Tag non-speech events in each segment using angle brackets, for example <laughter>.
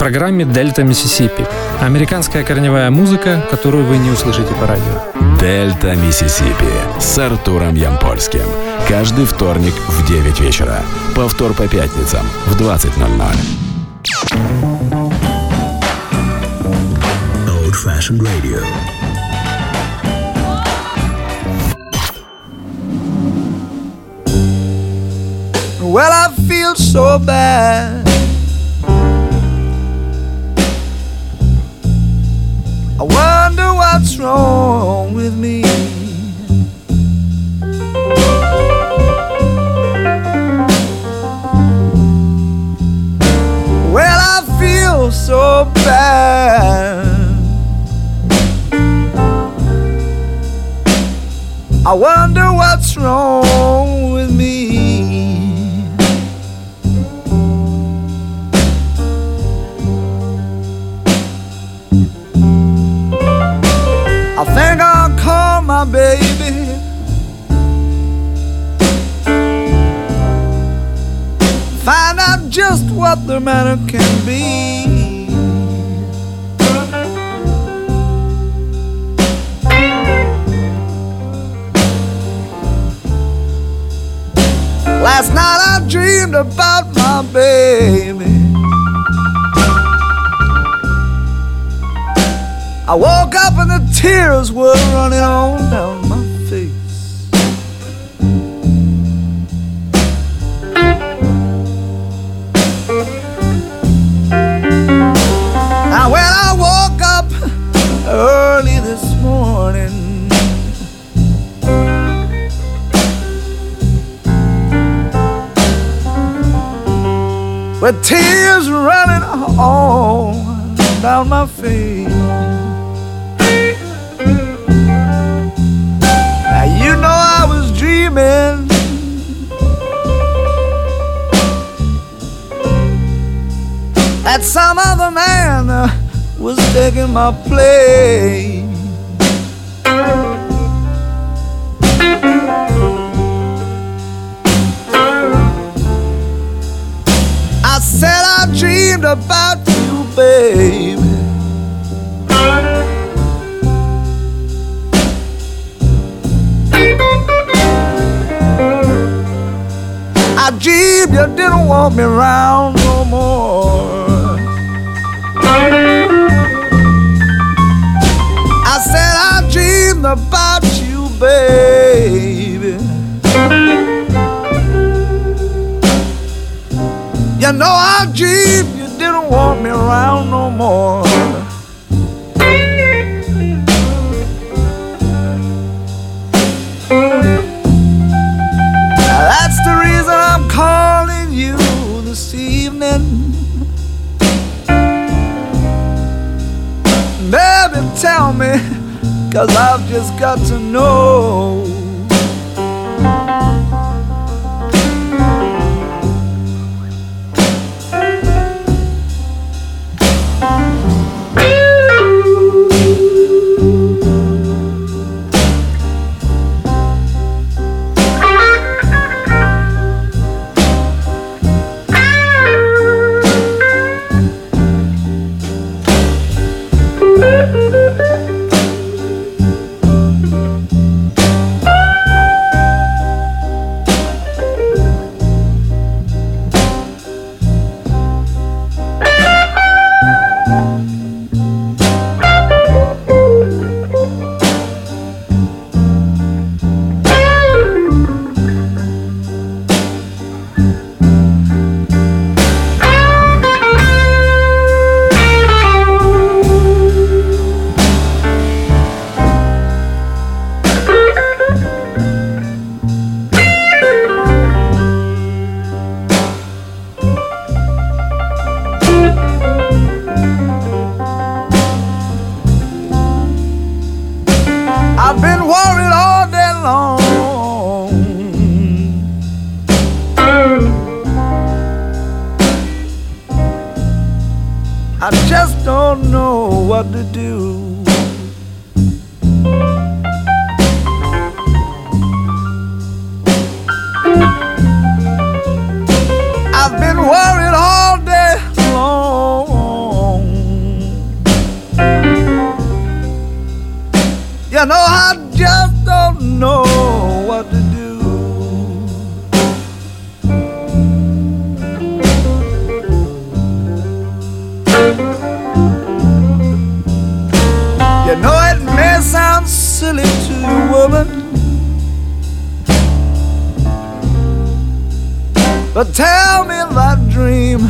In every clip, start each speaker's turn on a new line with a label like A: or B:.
A: программе «Дельта Миссисипи». Американская корневая музыка, которую вы не услышите по радио.
B: «Дельта Миссисипи» с Артуром Ямпольским. Каждый вторник в 9 вечера. Повтор по пятницам в 20.00. Old Fashioned Radio.
C: Well, I feel so bad. I wonder what's wrong with me. Well, I feel so bad. I wonder what's wrong I think I'll call my baby. Find out just what the matter can be. Last night I dreamed about my baby. I woke up and the tears were running on down my face. Now when I woke up early this morning, with tears running all down my face. Some other man uh, was taking my place. I said I dreamed about you, baby. I dreamed you didn't want me around no more. I said I dreamed about you, baby. You know I dreamed you didn't want me around no more. Tell me, cause I've just got to know. silly to a woman. But tell me that dream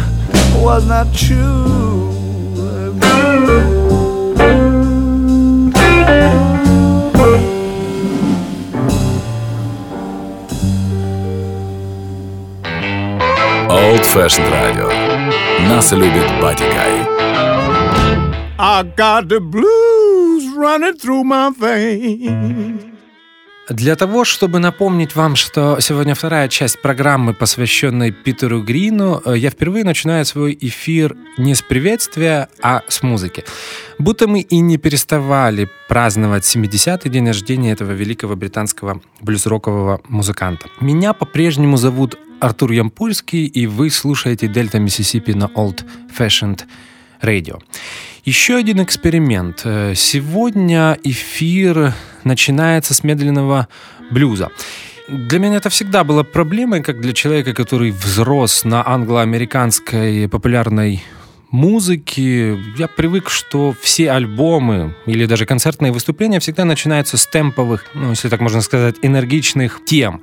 C: was not true.
B: Old Fashioned Radio. Нас любит Батикай.
D: I got the blues Running through my veins.
A: Для того, чтобы напомнить вам, что сегодня вторая часть программы, посвященной Питеру Грину, э, я впервые начинаю свой эфир не с приветствия, а с музыки. Будто мы и не переставали праздновать 70-й день рождения этого великого британского блюз-рокового музыканта. Меня по-прежнему зовут Артур Ямпольский, и вы слушаете Дельта Миссисипи на Old Fashioned Radio. Еще один эксперимент. Э, сегодня эфир начинается с медленного блюза. Для меня это всегда было проблемой, как для человека, который взрос на англо-американской популярной музыки. Я привык, что все альбомы или даже концертные выступления всегда начинаются с темповых, ну, если так можно сказать, энергичных тем.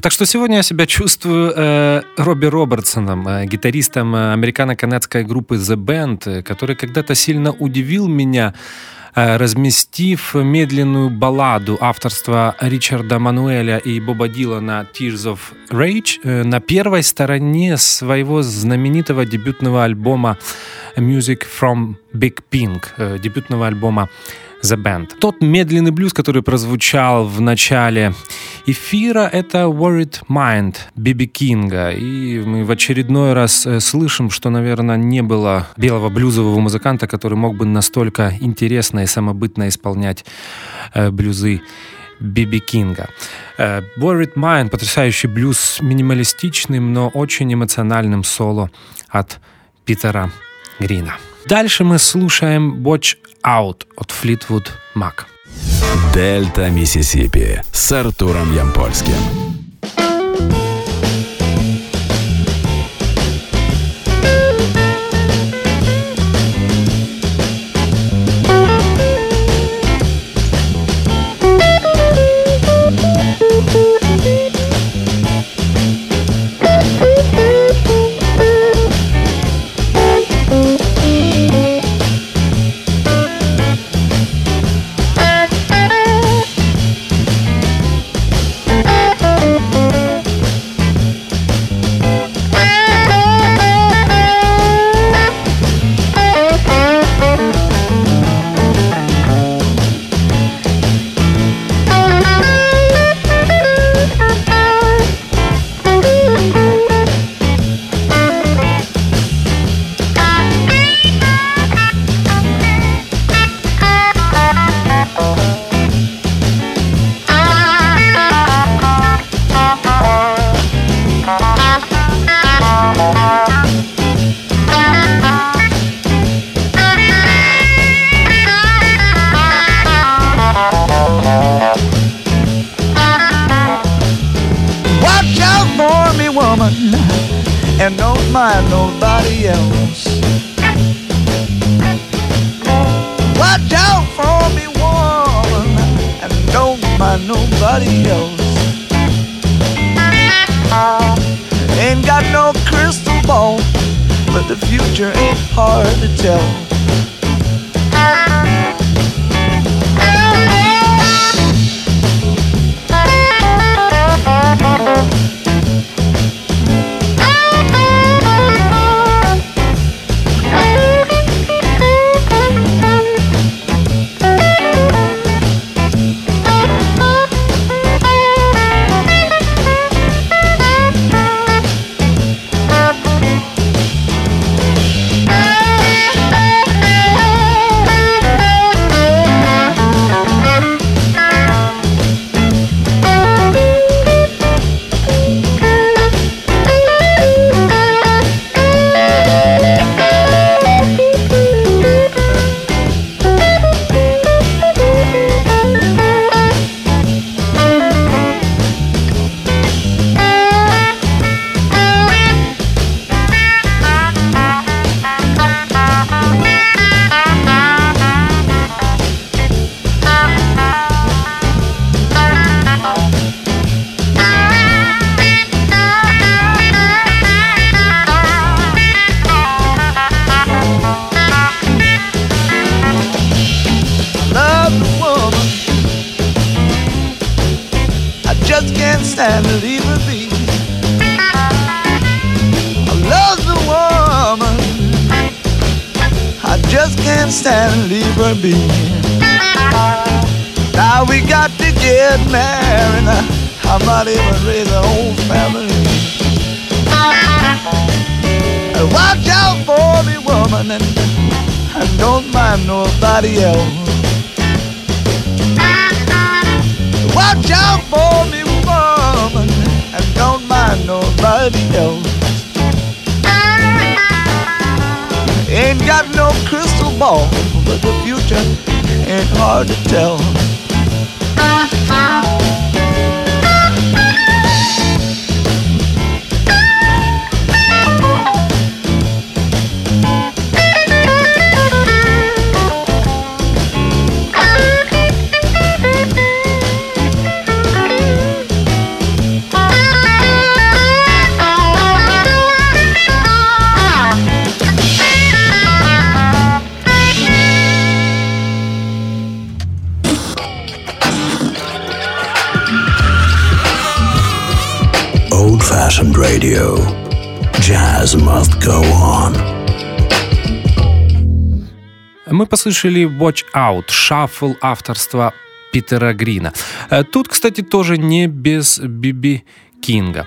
A: Так что сегодня я себя чувствую э, Робби Робертсоном, э, гитаристом э, американо-канадской группы The Band, э, который когда-то сильно удивил меня разместив медленную балладу авторства Ричарда Мануэля и Боба Дилана «Tears of Rage» э, на первой стороне своего знаменитого дебютного альбома «Music from Big Pink», э, дебютного альбома The Band. Тот медленный блюз, который прозвучал в начале эфира, это Worried Mind Биби Кинга. И мы в очередной раз э, слышим, что, наверное, не было белого блюзового музыканта, который мог бы настолько интересно и самобытно исполнять э, блюзы Биби Кинга. Э, Worried Mind — потрясающий блюз минималистичным, но очень эмоциональным соло от Питера Грина. Дальше мы слушаем Watch Out от Fleetwood Mac.
B: Дельта Миссисипи с Артуром Ямпольским.
C: mind nobody else. Watch out for me, woman, and don't mind nobody else. Ain't got no crystal ball, but the future ain't hard to tell.
E: Stand to leave her be. I love the woman. I just can't stand to leave her be. Now we got to get married. I might even raise a whole family. Watch out for me, woman, and, and don't mind nobody else. Watch out for me, mind nobody else. Ain't got no crystal ball, but the future ain't hard to tell.
A: Мы послушали Watch Out, шаффл авторства Питера Грина. Э, Тут, кстати, тоже не без Биби Кинга.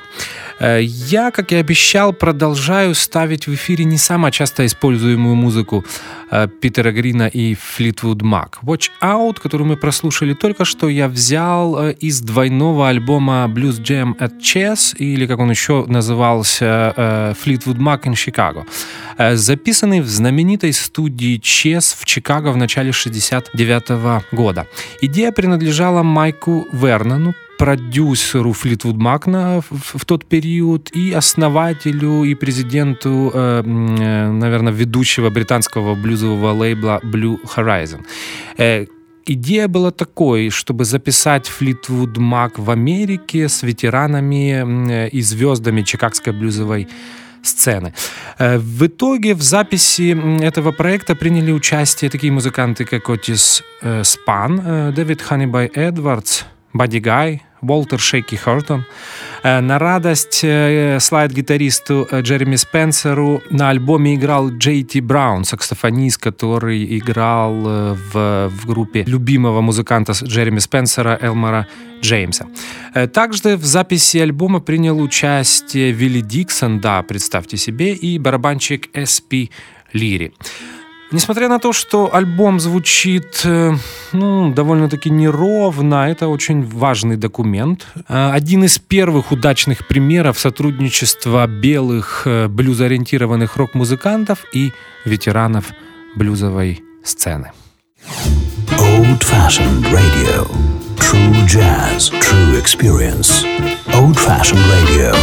A: Э, Я, как и обещал, продолжаю ставить в эфире не самую часто используемую музыку э, Питера Грина и Флитвуд Мак. Watch Out, которую мы прослушали только что, я взял э, из двойного альбома Blues Jam at Chess, или как он еще назывался, Fleetwood Mac in Chicago, записанный в знаменитой студии Chess в Чикаго в начале 69 года. Идея принадлежала Майку Вернону, продюсеру Флитвуд Макна в, в тот период и основателю и президенту, э, э, наверное, ведущего британского блюзового лейбла Blue Horizon. Э, Идея была такой, чтобы записать Флитвуд Мак в Америке с ветеранами и звездами чикагской блюзовой сцены. Э, В итоге в записи этого проекта приняли участие такие музыканты, как Отис э, Спан, Дэвид Ханнибай Эдвардс, Бадди Гай, Уолтер Шейки Хортон. Э, На радость э, слайд-гитаристу э, Джереми Спенсеру на альбоме играл Джей Ти Браун, саксофонист, который играл в, в группе любимого музыканта Джереми Спенсера Элмора Джеймса. Также в записи альбома принял участие Вилли Диксон, да, представьте себе, и барабанщик С.П. Лири. Несмотря на то, что альбом звучит э, ну, довольно-таки неровно, это очень важный документ. Э, Один из первых удачных примеров сотрудничества белых э, блюзориентированных рок-музыкантов и ветеранов блюзовой сцены.
C: Old fashioned radio. True jazz, true experience. Old fashioned radio.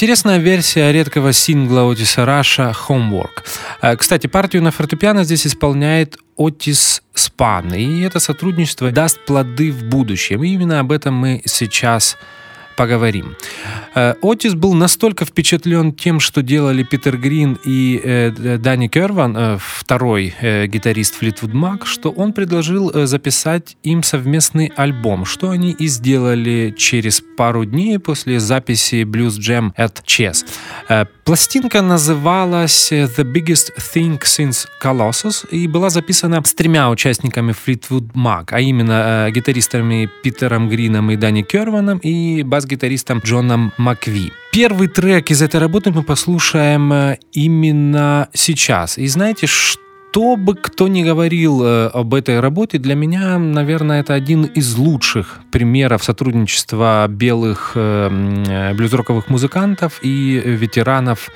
A: Интересная версия редкого сингла Отиса Раша «Homework». Э, Кстати, партию на фортепиано здесь исполняет Отис Спан, и это сотрудничество даст плоды в будущем. И именно об этом мы сейчас поговорим. Э, Отис был настолько впечатлен тем, что делали Питер Грин и э, Дани Керван, э, второй гитарист Флитвуд Мак, что он предложил записать им совместный альбом, что они и сделали через пару дней после записи Blues Jam at Chess. Пластинка называлась The Biggest Thing Since Colossus и была записана с тремя участниками Fleetwood Mac, а именно гитаристами Питером Грином и Дани Керваном и бас-гитаристом Джоном Макви. Первый трек из этой работы мы послушаем э, именно сейчас. И знаете, что что бы кто ни говорил э, об этой работе, для меня, наверное, это один из лучших примеров сотрудничества белых э, блюзроковых музыкантов и ветеранов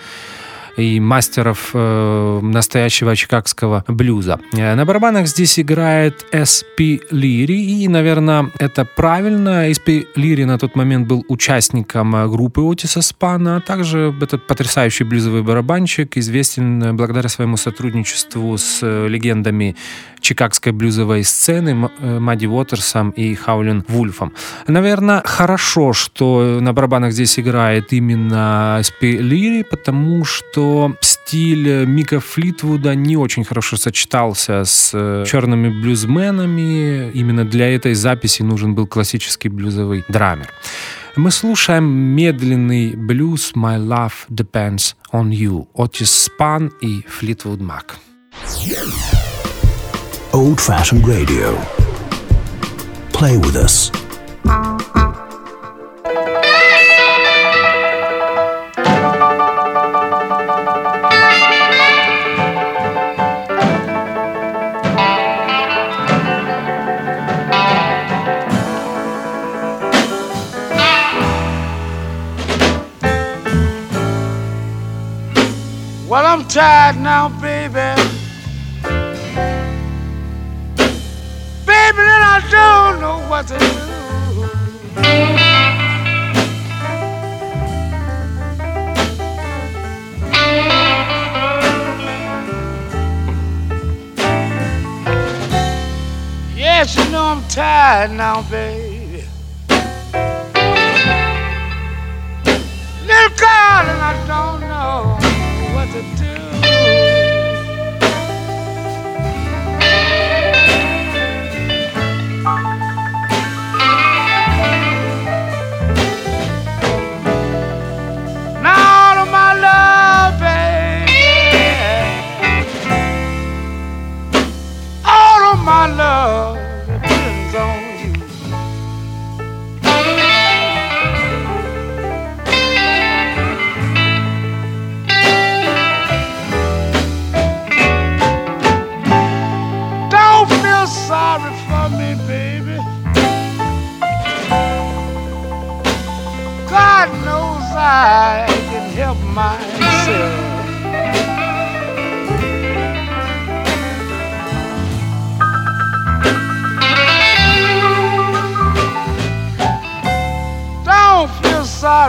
A: и мастеров э, настоящего чикагского блюза. Э, На барабанах здесь играет S.P. Лири, и, наверное, это правильно. S.P. Лири на тот момент был участником э, группы Отиса Спана, а также этот потрясающий блюзовый барабанщик известен э, благодаря своему сотрудничеству с легендами чикагской блюзовой сцены Мадди Уотерсом и Хаулин Вульфом. Наверное, хорошо, что на барабанах здесь играет именно Спи Лири, потому что стиль Мика Флитвуда не очень хорошо сочетался с э, черными блюзменами. Именно для этой записи нужен был классический блюзовый драмер. Мы слушаем медленный блюз «My Love Depends on You» Отис Спан и Флитвуд Мак.
E: Old fashioned radio. Play with us.
D: Well, I'm tired now, baby. Baby, and I don't know what to do. Yes, you know I'm tired now, baby. Little girl, and I don't know what to do.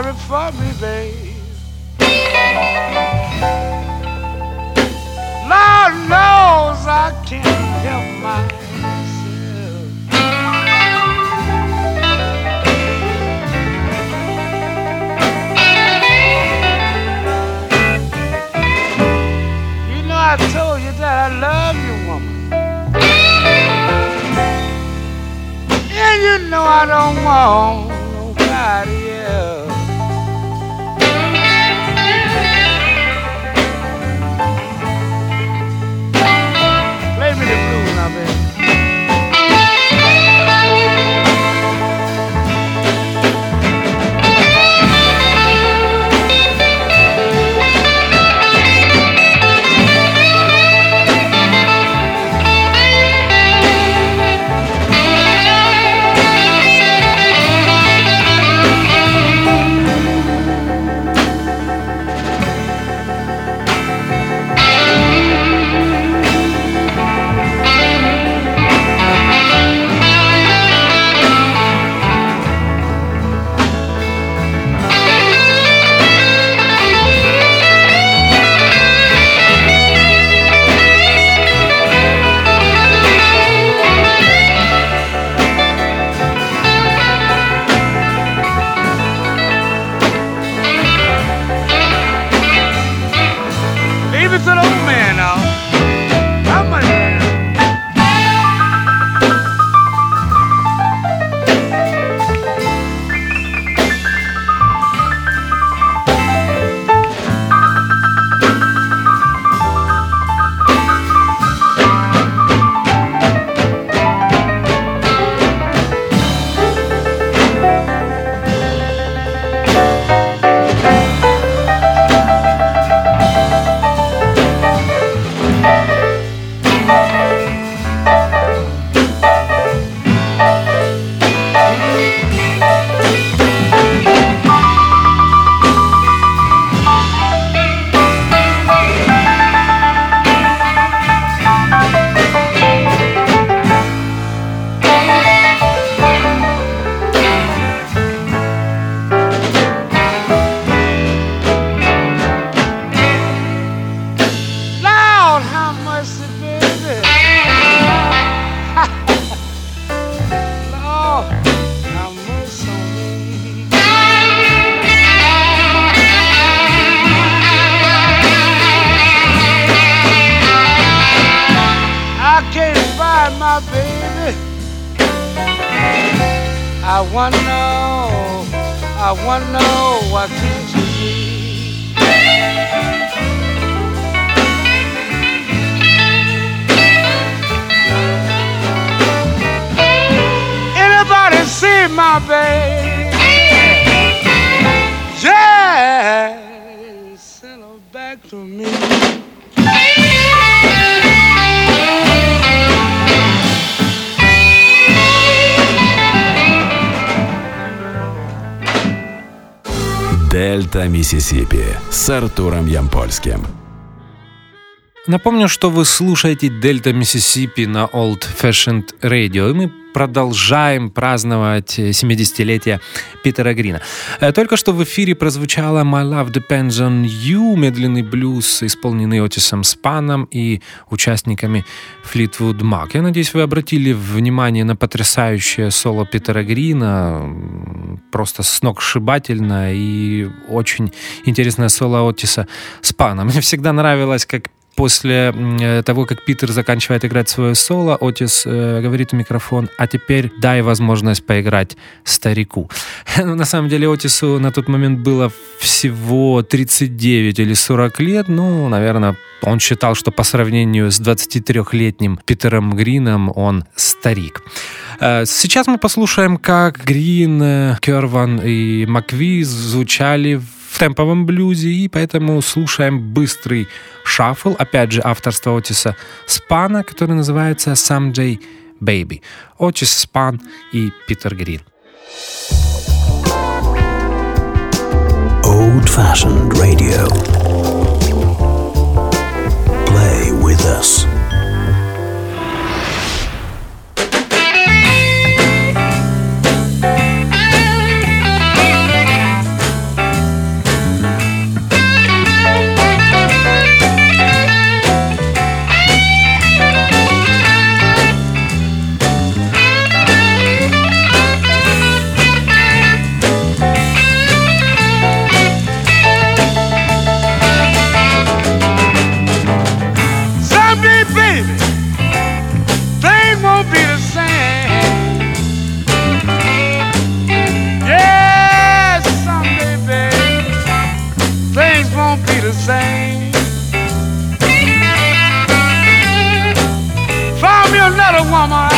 D: Sorry for me, babe. Lord knows I can't help myself. You know I told you that I love you, woman. And you know I don't want
B: Миссисипи с Артуром Ямпольским.
A: Напомню, что вы слушаете Дельта Миссисипи на Old Fashioned Radio, и мы продолжаем праздновать 70-летие Питера Грина. Э, Только что в эфире прозвучала My Love Depends on You, медленный блюз, исполненный Отисом Спаном и участниками Fleetwood Mac. Я надеюсь, вы обратили внимание на потрясающее соло Питера Грина, просто сногсшибательно и очень интересное соло Отиса Спана. Мне всегда нравилось, как после э, того, как Питер заканчивает играть свое соло, Отис э, говорит в микрофон, а теперь дай возможность поиграть старику. <laughs> Ну, На самом деле Отису на тот момент было всего 39 или 40 лет, ну, наверное, он считал, что по сравнению с 23-летним Питером Грином он старик. Э, Сейчас мы послушаем, как Грин, э, Керван и Макви звучали в темповом блюзе, и поэтому слушаем быстрый шаффл, опять же, авторство Отиса Спана, который называется Someday Baby. Отис Спан и Питер Грин.
E: Old fashioned radio. Play with us.
D: Another woman,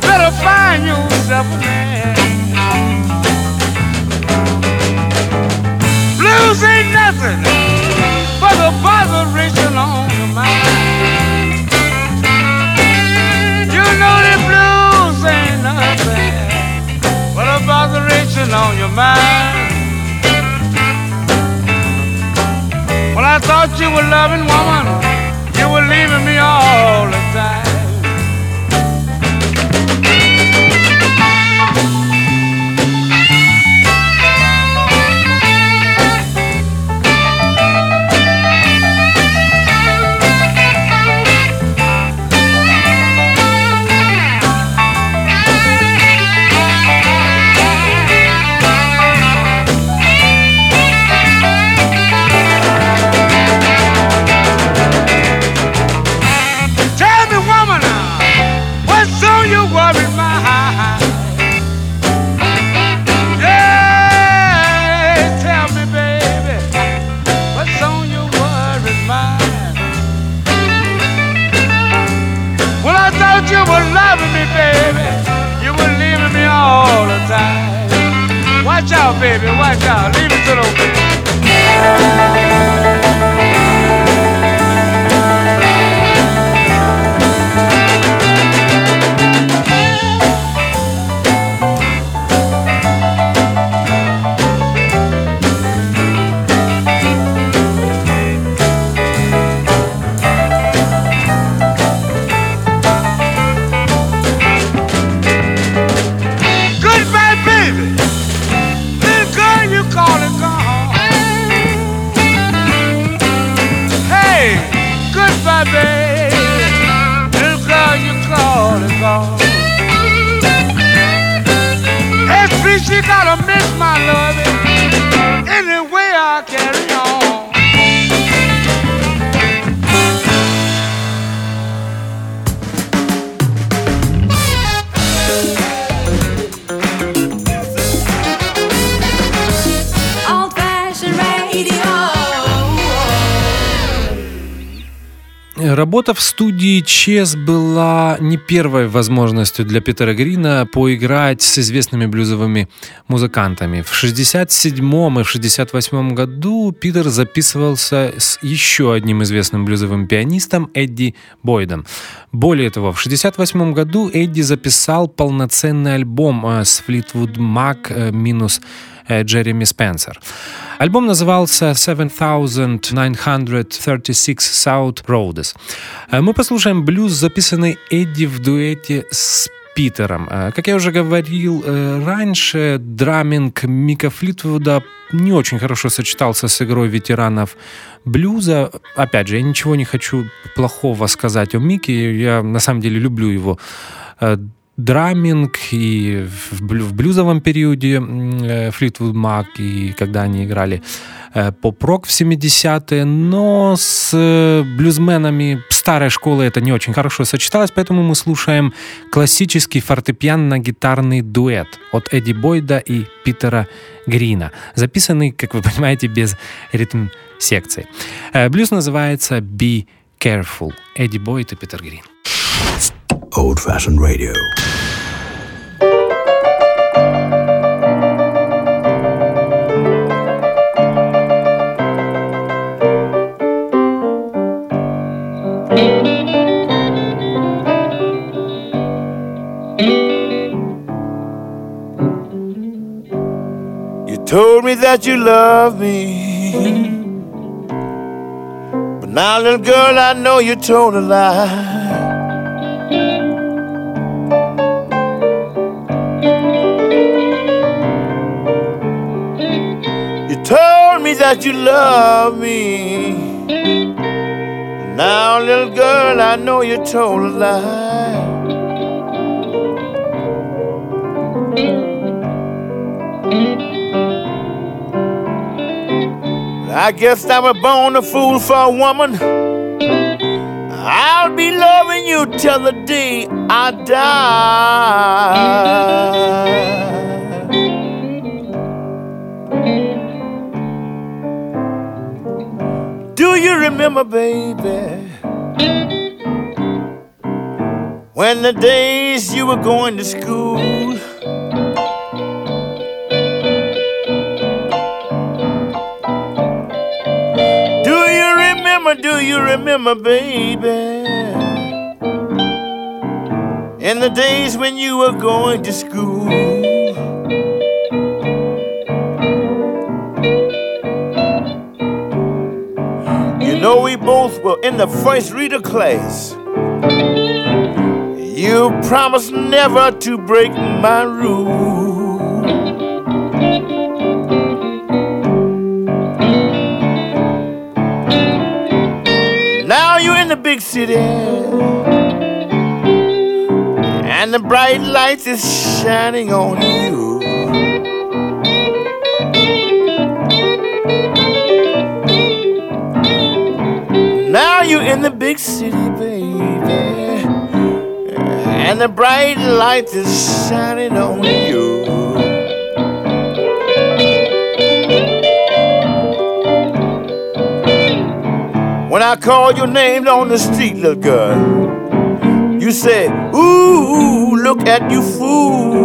D: better find yourself a man. Blues ain't nothing but the botheration on your mind. You know the blues ain't nothing but a botheration on your mind. Well, I thought you were loving woman, you were leaving me all the baby, watch out. Leave it to those
A: Работа в студии Чес была не первой возможностью для Питера Грина поиграть с известными блюзовыми музыкантами. В 67 и в 68 году Питер записывался с еще одним известным блюзовым пианистом Эдди Бойдом. Более того, в 68 году Эдди записал полноценный альбом э, с Fleetwood Mac э, минус э, Джереми Спенсер. Альбом назывался 7936 South Roads. Э, мы послушаем блюз, записанный Эдди в дуэте с Питером. Э, как я уже говорил э, раньше, драминг Мика Флитвуда не очень хорошо сочетался с игрой ветеранов блюза. Опять же, я ничего не хочу плохого сказать о Мике. Я на самом деле люблю его драминг и в, блюзовом периоде Fleetwood Mac, и когда они играли э, поп-рок в 70-е, но с э, блюзменами старой школы это не очень хорошо сочеталось, поэтому мы слушаем классический фортепиано-гитарный дуэт от Эдди Бойда и Питера Грина, записанный, как вы понимаете, без ритм-секции. Э, блюз называется «Be Careful». Эдди Бойд и Питер Грин.
E: Old Fashioned Radio.
F: You told me that you love me. But now, little girl, I know you told a lie. That you love me. Now, little girl, I know you told a lie. I guess I was born a fool for a woman. I'll be loving you till the day I die. Do you remember, baby, when the days you were going to school? Do you remember, do you remember, baby, in the days when you were going to school? Know we both were in the first reader class. You promised never to break my rule. Now you're in the big city, and the bright lights is shining on you. In the big city, baby. And the bright light is shining on you. When I call your name on the street, little girl, you say, Ooh, look at you, fool.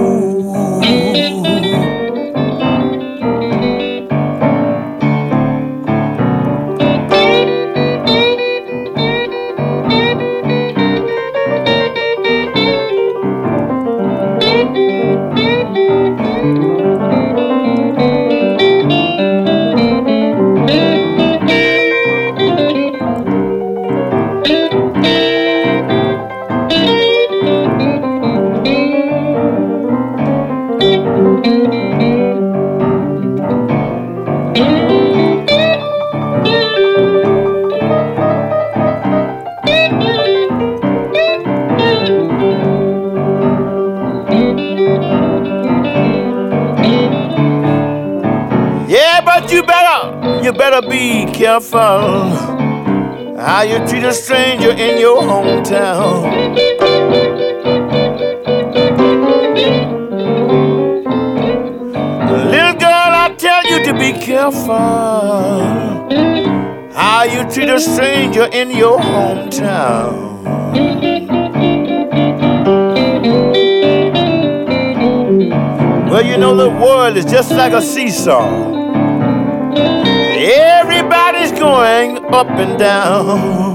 F: You better, you better be careful how you treat a stranger in your hometown. Little girl, I tell you to be careful how you treat a stranger in your hometown. Well, you know, the world is just like a seesaw. Everybody's going up and down.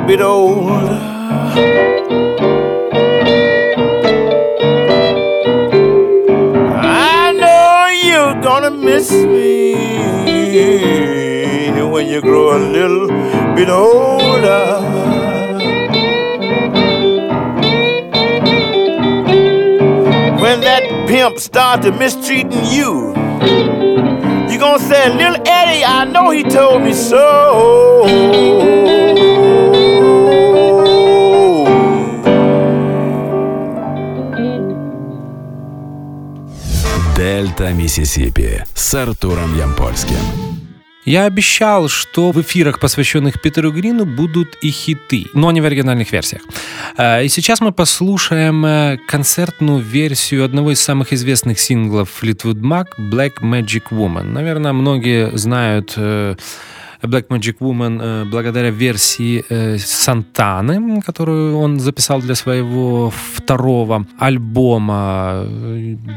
F: Little bit old. I know you're gonna miss me when you grow a little bit older. When that pimp start to mistreating you, you gonna say, little Eddie, I know he told me so.
B: Дельта Миссисипи с Артуром Ямпольским.
A: Я обещал, что в эфирах, посвященных Питеру Грину, будут и хиты, но не в оригинальных версиях. Э, И сейчас мы послушаем э, концертную версию одного из самых известных синглов Fleetwood Mac «Black Magic Woman». Наверное, многие знают э, Black Magic Woman э, благодаря версии э, Сантаны, которую он записал для своего второго альбома.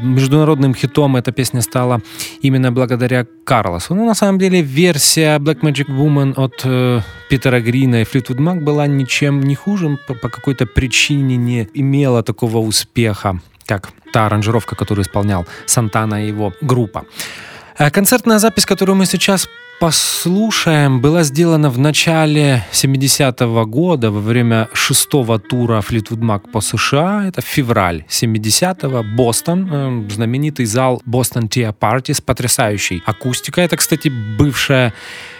A: Международным хитом эта песня стала именно благодаря Карлосу. Но на самом деле версия Black Magic Woman от э, Питера Грина и Fleetwood Mac была ничем не хуже, по, какой-то причине не имела такого успеха, как та аранжировка, которую исполнял Сантана и его группа. Концертная запись, которую мы сейчас послушаем, была сделана в начале 70-го года во время шестого тура Fleetwood Mac по США. Это февраль 70-го. Бостон. э, Знаменитый зал Boston Tea Party с потрясающей акустикой. Это, кстати, бывшая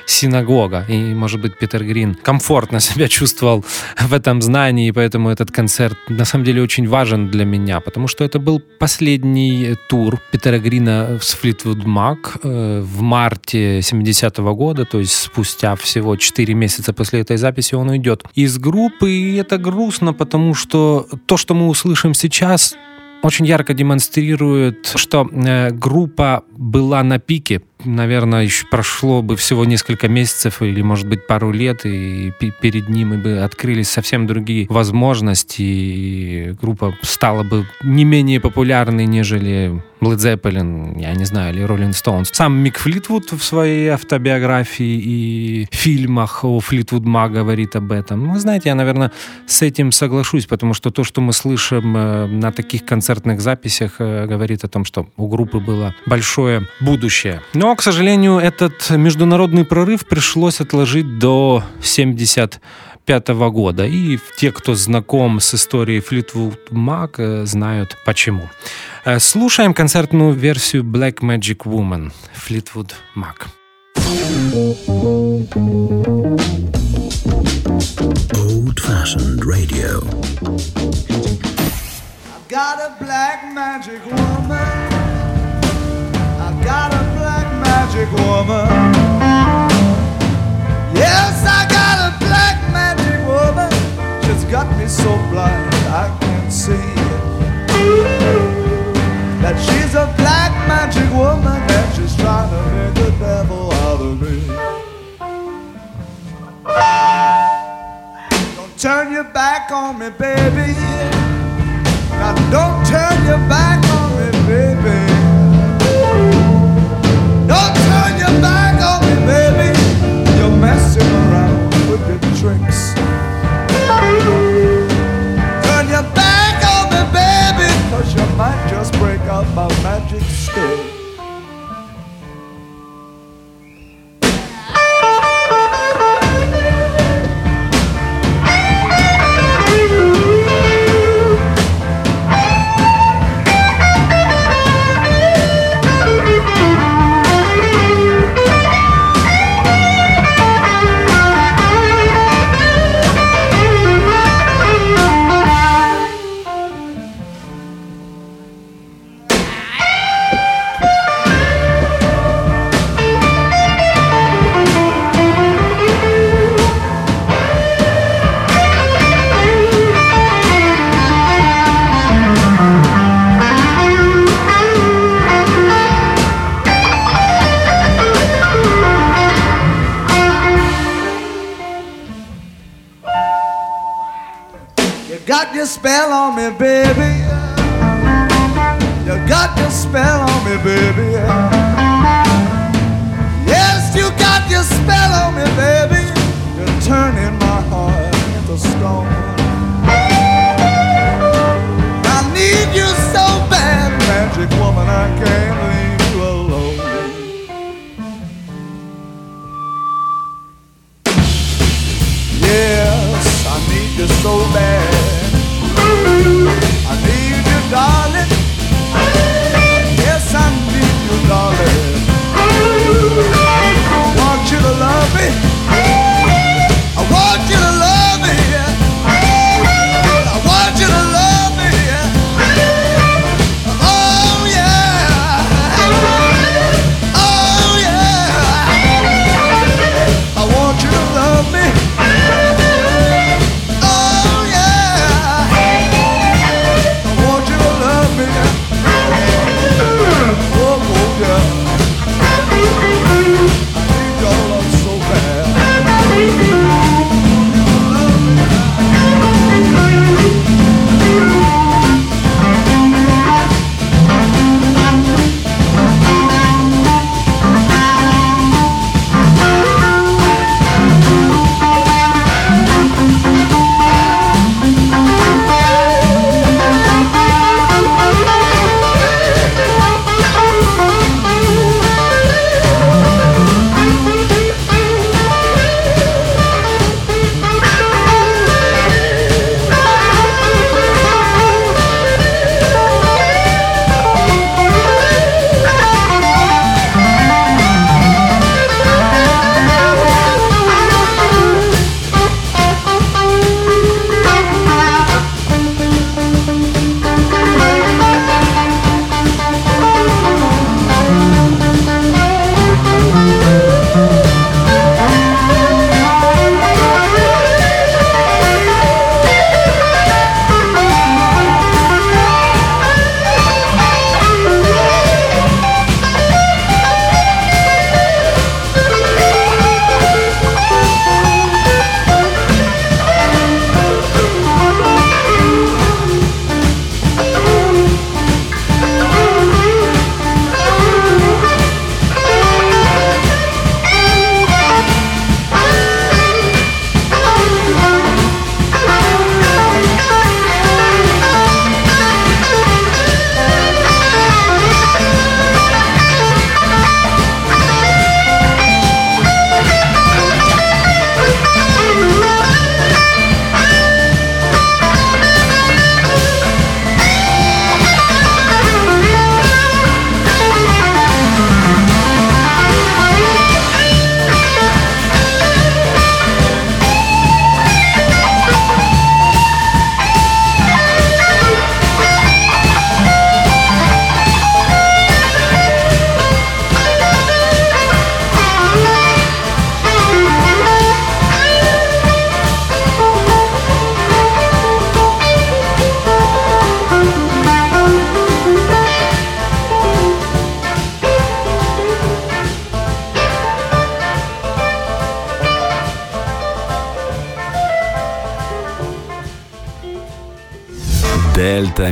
A: синагога. И, может быть, Питер Грин комфортно себя чувствовал в этом знании, и поэтому этот концерт на самом деле очень важен для меня, потому что это был последний тур Питера Грина с Fleetwood Mac э, в марте 70-го года, то есть спустя всего 4 месяца после этой записи он уйдет из группы, и это грустно, потому что то, что мы услышим сейчас, очень ярко демонстрирует, что э, группа была на пике. Наверное, еще прошло бы всего несколько месяцев или, может быть, пару лет, и пе- перед ним бы открылись совсем другие возможности, и группа стала бы не менее популярной, нежели Led Zeppelin, я не знаю, или Rolling Stones. Сам Мик Флитвуд в своей автобиографии и фильмах о Флитвуд Ма говорит об этом. Вы знаете, я, наверное, с этим соглашусь, потому что то, что мы слышим э, на таких концертных записях, э, говорит о том, что у группы было большое будущее. Ну Но, к сожалению, этот международный прорыв пришлось отложить до 75 года. И те, кто знаком с историей Fleetwood Mac, э, знают почему. Э, слушаем концертную версию Black Magic Woman Fleetwood Mac.
E: Old fashioned radio.
C: I've got a black magic woman. I've got a black magic woman. Yes, I got a black magic woman. She's got me so blind I can't see that she's a black magic woman and she's trying to make the devil out of me. Don't turn your back on me, baby. Now don't turn your back on me, baby. Don't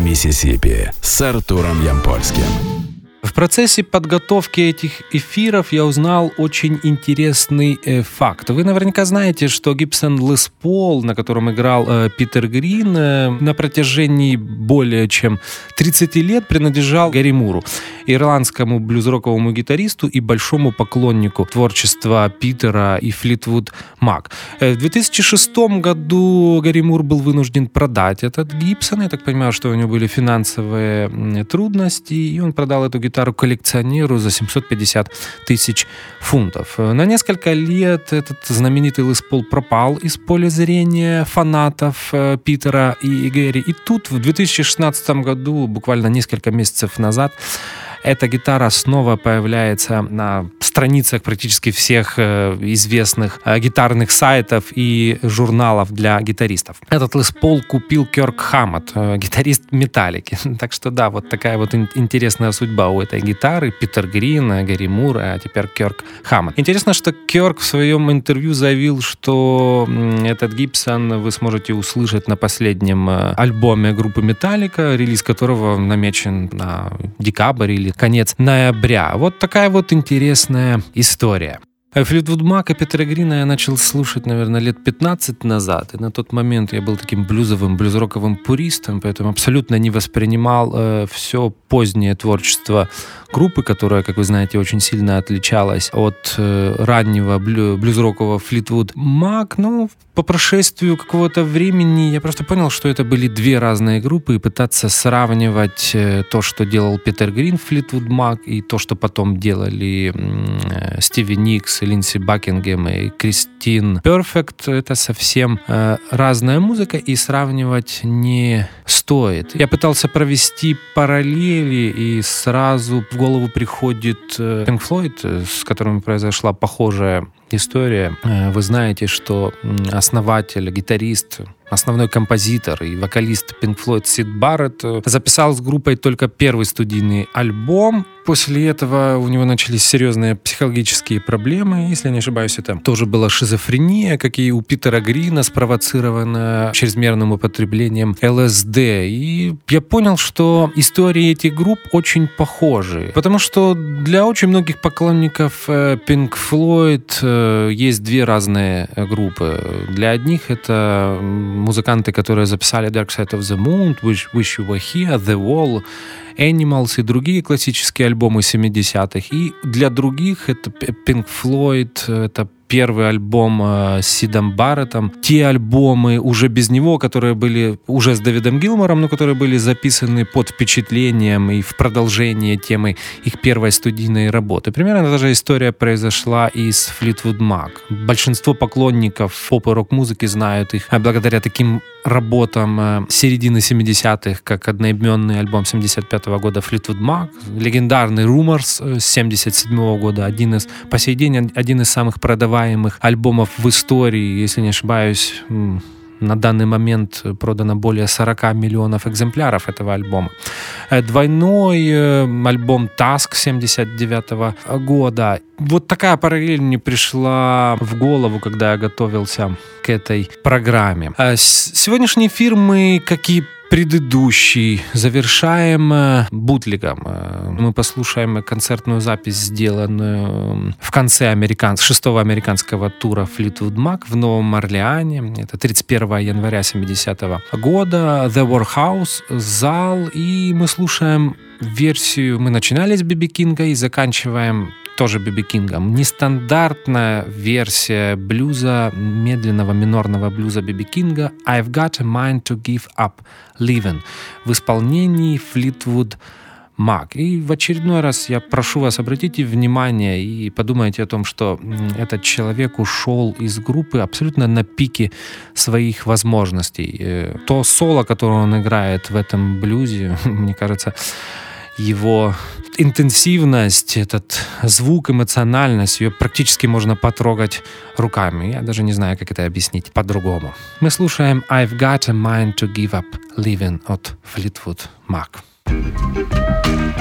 B: Миссисипи» с Артуром Ямпольским.
A: В процессе подготовки этих эфиров я узнал очень интересный э, факт. Вы наверняка знаете, что Гибсон Лес Пол, на котором играл э, Питер Грин, э, на протяжении более чем 30 лет принадлежал Гарри Муру, ирландскому блюзроковому гитаристу и большому поклоннику творчества Питера и Флитвуд Мак. Э, в 2006 году Гарри Мур был вынужден продать этот Гибсон. Я так понимаю, что у него были финансовые трудности, и он продал эту гитару коллекционеру за 750 тысяч фунтов. На несколько лет этот знаменитый Лес Пол пропал из поля зрения фанатов э, Питера и Гэри. И тут в 2016 году, буквально несколько месяцев назад, эта гитара снова появляется на страницах практически всех э, известных э, гитарных сайтов и журналов для гитаристов. Этот Лес Пол купил Кёрк Хаммот, э, гитарист Металлики. <laughs> Так что да, вот такая вот интересная судьба у этой гитары. Питер Грин, Гарри Мур, а теперь Кёрк Хаммот. Интересно, что Кёрк в своем интервью заявил, что этот Гибсон вы сможете услышать на последнем альбоме группы Металлика, релиз которого намечен на декабрь или конец ноября. Вот такая вот интересная история. Флитвуд Мака Петра Грина я начал слушать, наверное, лет 15 назад. И на тот момент я был таким блюзовым, блюзроковым пуристом, поэтому абсолютно не воспринимал э, все позднее творчество группы, которая, как вы знаете, очень сильно отличалась от э, раннего блю, блюзрокового Флитвуд Мак. Ну, по прошествию какого-то времени я просто понял, что это были две разные группы, и пытаться сравнивать э, то, что делал Питер Грин Флитвуд Мак, и то, что потом делали э, Стиви Никс, Линдси Бакингем и Кристин Перфект, это совсем э, разная музыка, и сравнивать не стоит. Я пытался провести параллели, и сразу в голову приходит э, Floyd, э, с которыми произошла похожая история. Э, вы знаете, что основатель, гитарист, основной композитор и вокалист Pink Floyd Сид Барретт записал с группой только первый студийный альбом. После этого у него начались серьезные психологические проблемы. Если не ошибаюсь, это тоже была шизофрения, как и у Питера Грина, спровоцированная чрезмерным употреблением ЛСД. И я понял, что истории этих групп очень похожи. Потому что для очень многих поклонников э, Pink Floyd э, есть две разные группы. Для одних это музыканты, которые записали Dark Side of the Moon, Wish, Wish You Were Here, The Wall, Animals и другие классические альбомы 70-х. И для других это Pink Floyd, это первый альбом э, с Сидом Барреттом, те альбомы уже без него, которые были уже с Дэвидом Гилмором, но которые были записаны под впечатлением и в продолжение темы их первой студийной работы. Примерно та же история произошла и с Fleetwood Mac. Большинство поклонников поп и рок-музыки знают их благодаря таким работам э, середины 70-х, как одноименный альбом 75 -го года Fleetwood Mac, легендарный Rumors 77 -го года, один из, по сей день один из самых продаваемых альбомов в истории, если не ошибаюсь, на данный момент продано более 40 миллионов экземпляров этого альбома. Э, двойной э, альбом Task 79 -го года. Вот такая параллель мне пришла в голову, когда я готовился к этой программе. Э, сегодняшний эфир мы, как и предыдущий завершаем э, бутлигом. Э, мы послушаем концертную запись, сделанную в конце американ... шестого американского тура Fleetwood Mac в Новом Орлеане. Это 31 января 70 -го года. The Warhouse, зал. И мы слушаем версию... Мы начинали с Биби Кинга и заканчиваем тоже Биби Кингом. Нестандартная версия блюза, медленного минорного блюза Биби Кинга «I've got a mind to give up living» в исполнении Fleetwood Mac. И в очередной раз я прошу вас, обратите внимание и подумайте о том, что этот человек ушел из группы абсолютно на пике своих возможностей. Э, то соло, которое он играет в этом блюзе, <laughs> мне кажется, его интенсивность, этот звук, эмоциональность, ее практически можно потрогать руками. Я даже не знаю, как это объяснить по-другому. Мы слушаем «I've got a mind to give up living» от Fleetwood Mac.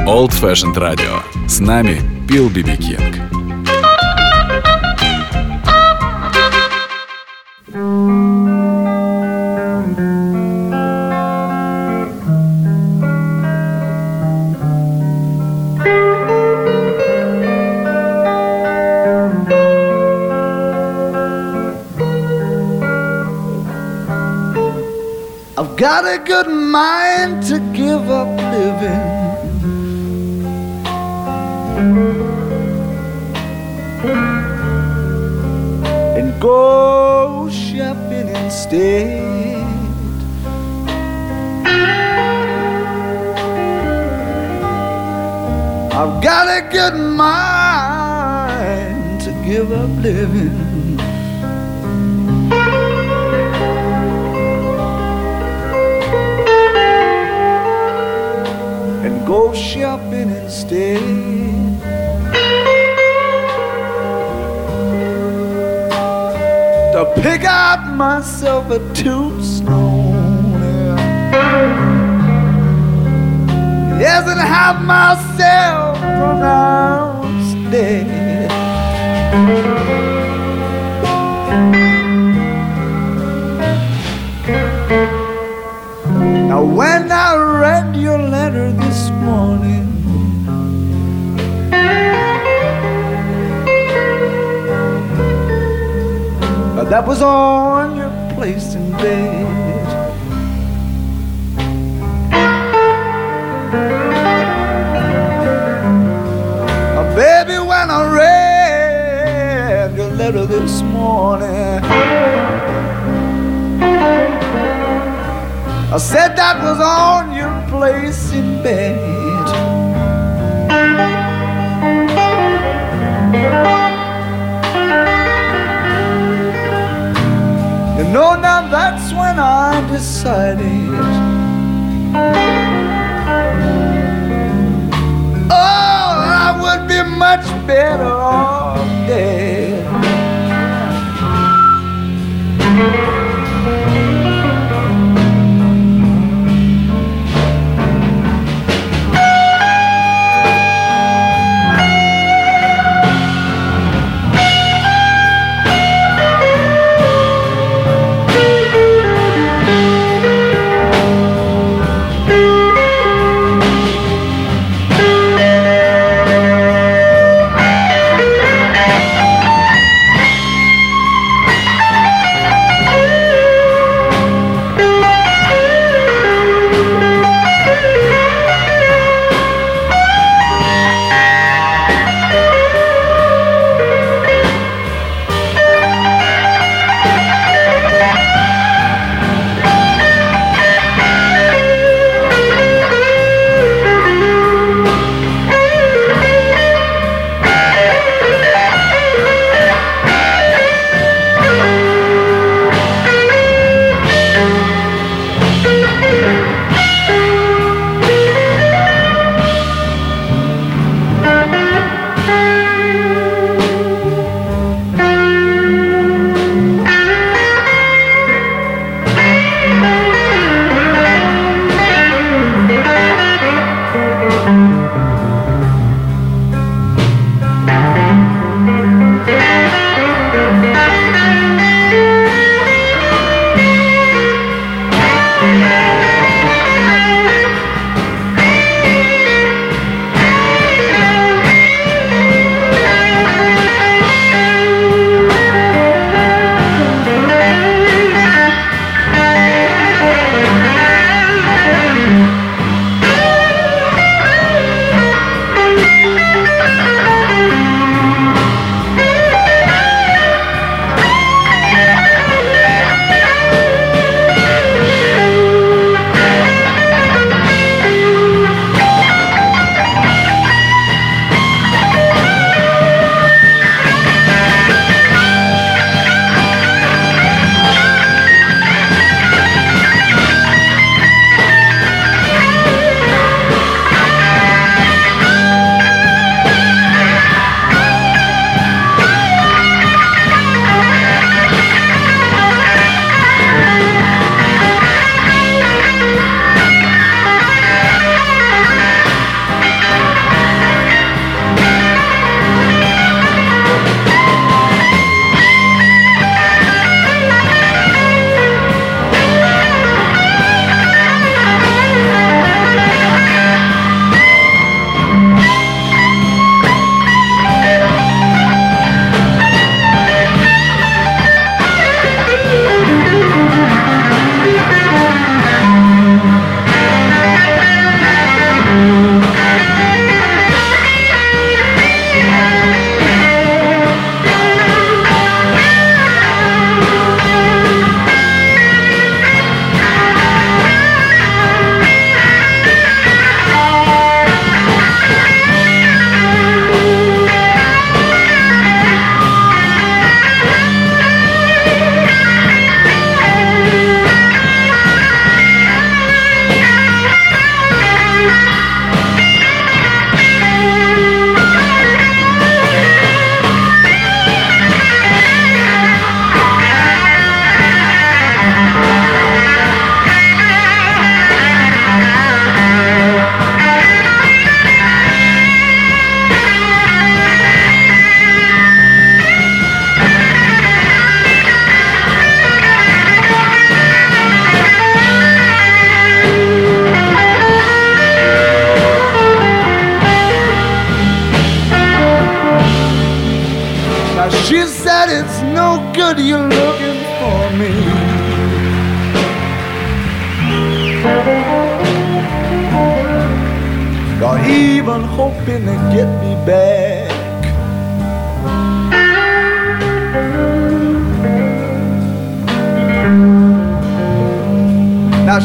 B: Old Fashioned Radio. С нами Билл Биби Кинг.
C: Got a good mind to give up living. And go shopping instead. I've got a good mind to give up living. Go shopping instead. To pick out myself a tombstone. Yes, and have myself pronounced dead. Now, when I read your letter this morning, that was on your place in bed. Uh, baby, when I read your letter this morning, I said that was on place in bed. You know, now that's when I decided. Oh, I would be much better off dead.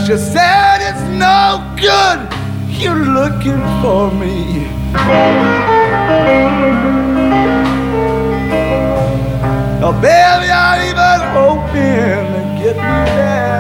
C: She said it's no good you looking for me. Oh, baby, I'm even hoping to get me back.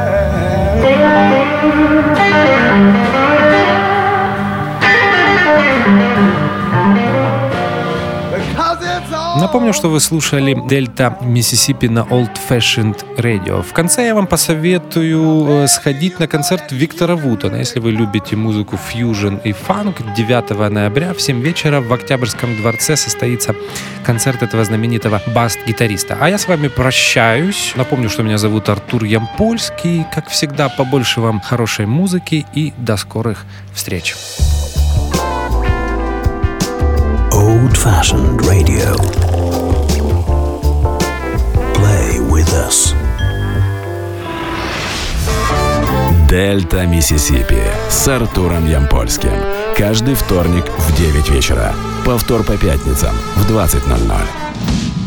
A: Напомню, что вы слушали Дельта Миссисипи на Old Fashioned Radio. В конце я вам посоветую э, сходить на концерт Виктора Вутона. Если вы любите музыку фьюжн и фанк, 9 ноября в 7 вечера в Октябрьском дворце состоится концерт этого знаменитого баст-гитариста. А я с вами прощаюсь. Напомню, что меня зовут Артур Ямпольский. Как всегда, побольше вам хорошей музыки и до скорых встреч.
E: Old fashioned radio. Us.
B: Дельта Миссисипи с Артуром Ямпольским. Каждый вторник в 9 вечера. Повтор по пятницам в 20.00.